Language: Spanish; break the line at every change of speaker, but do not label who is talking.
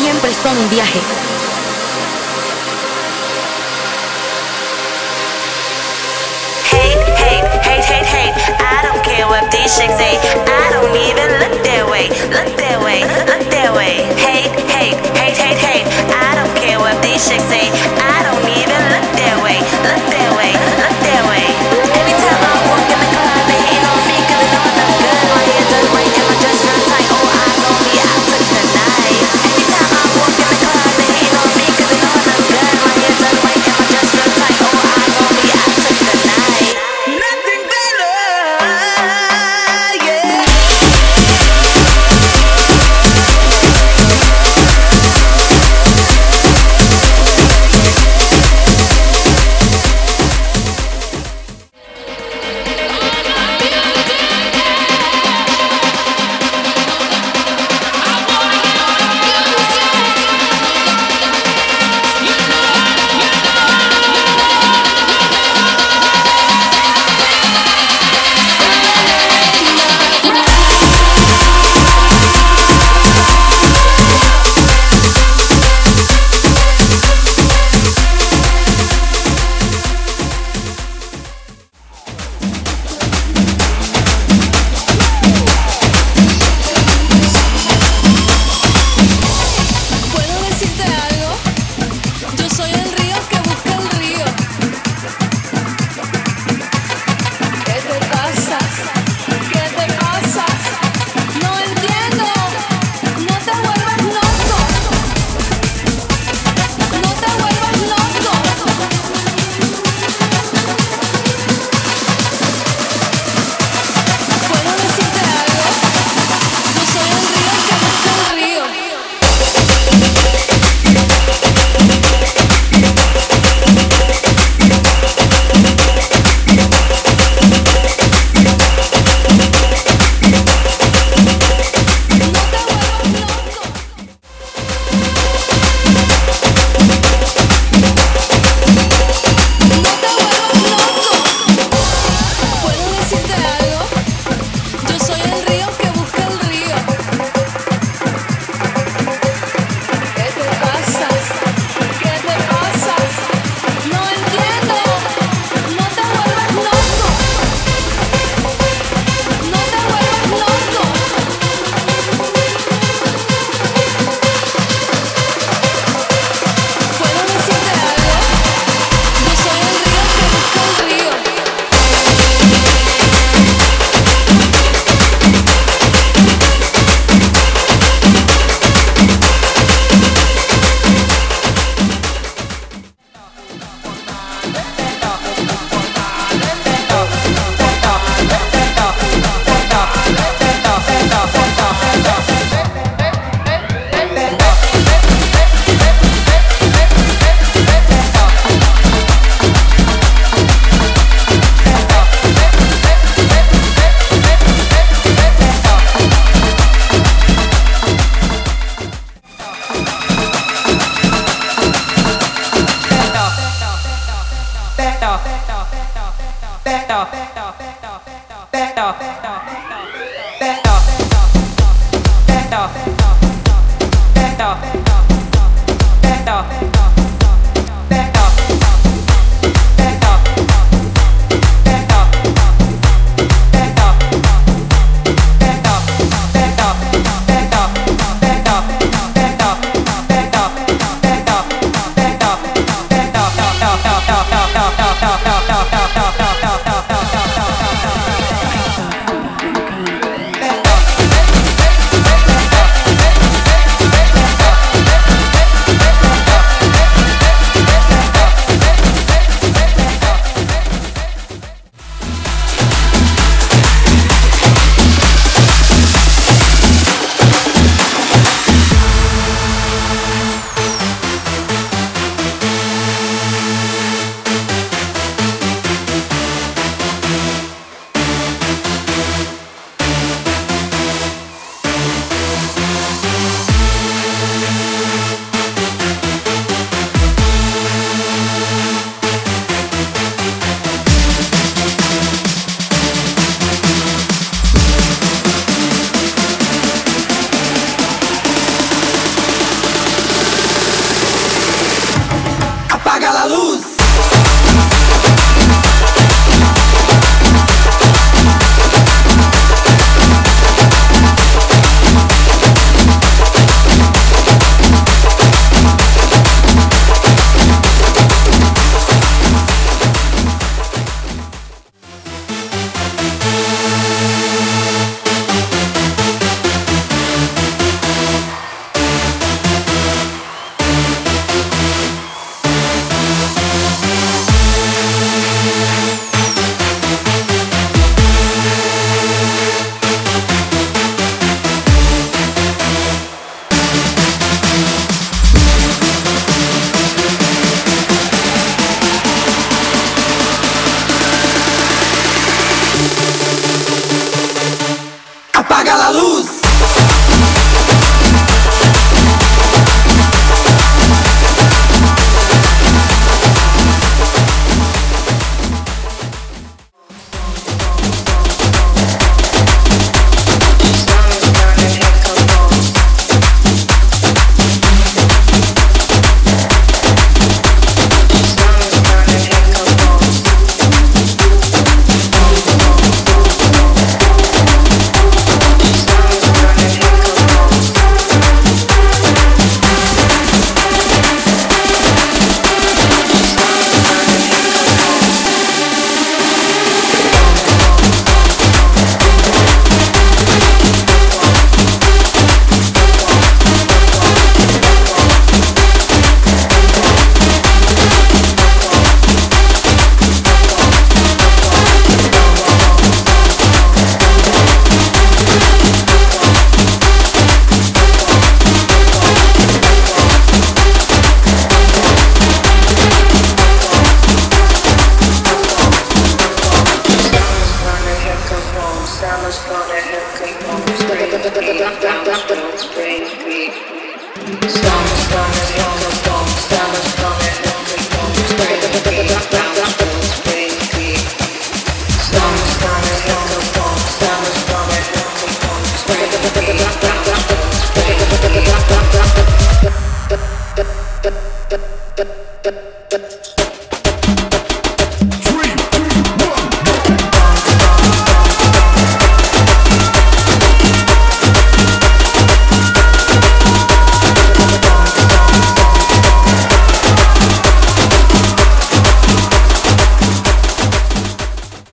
siempre son un viaje. 빼빼 Apagá-la luz!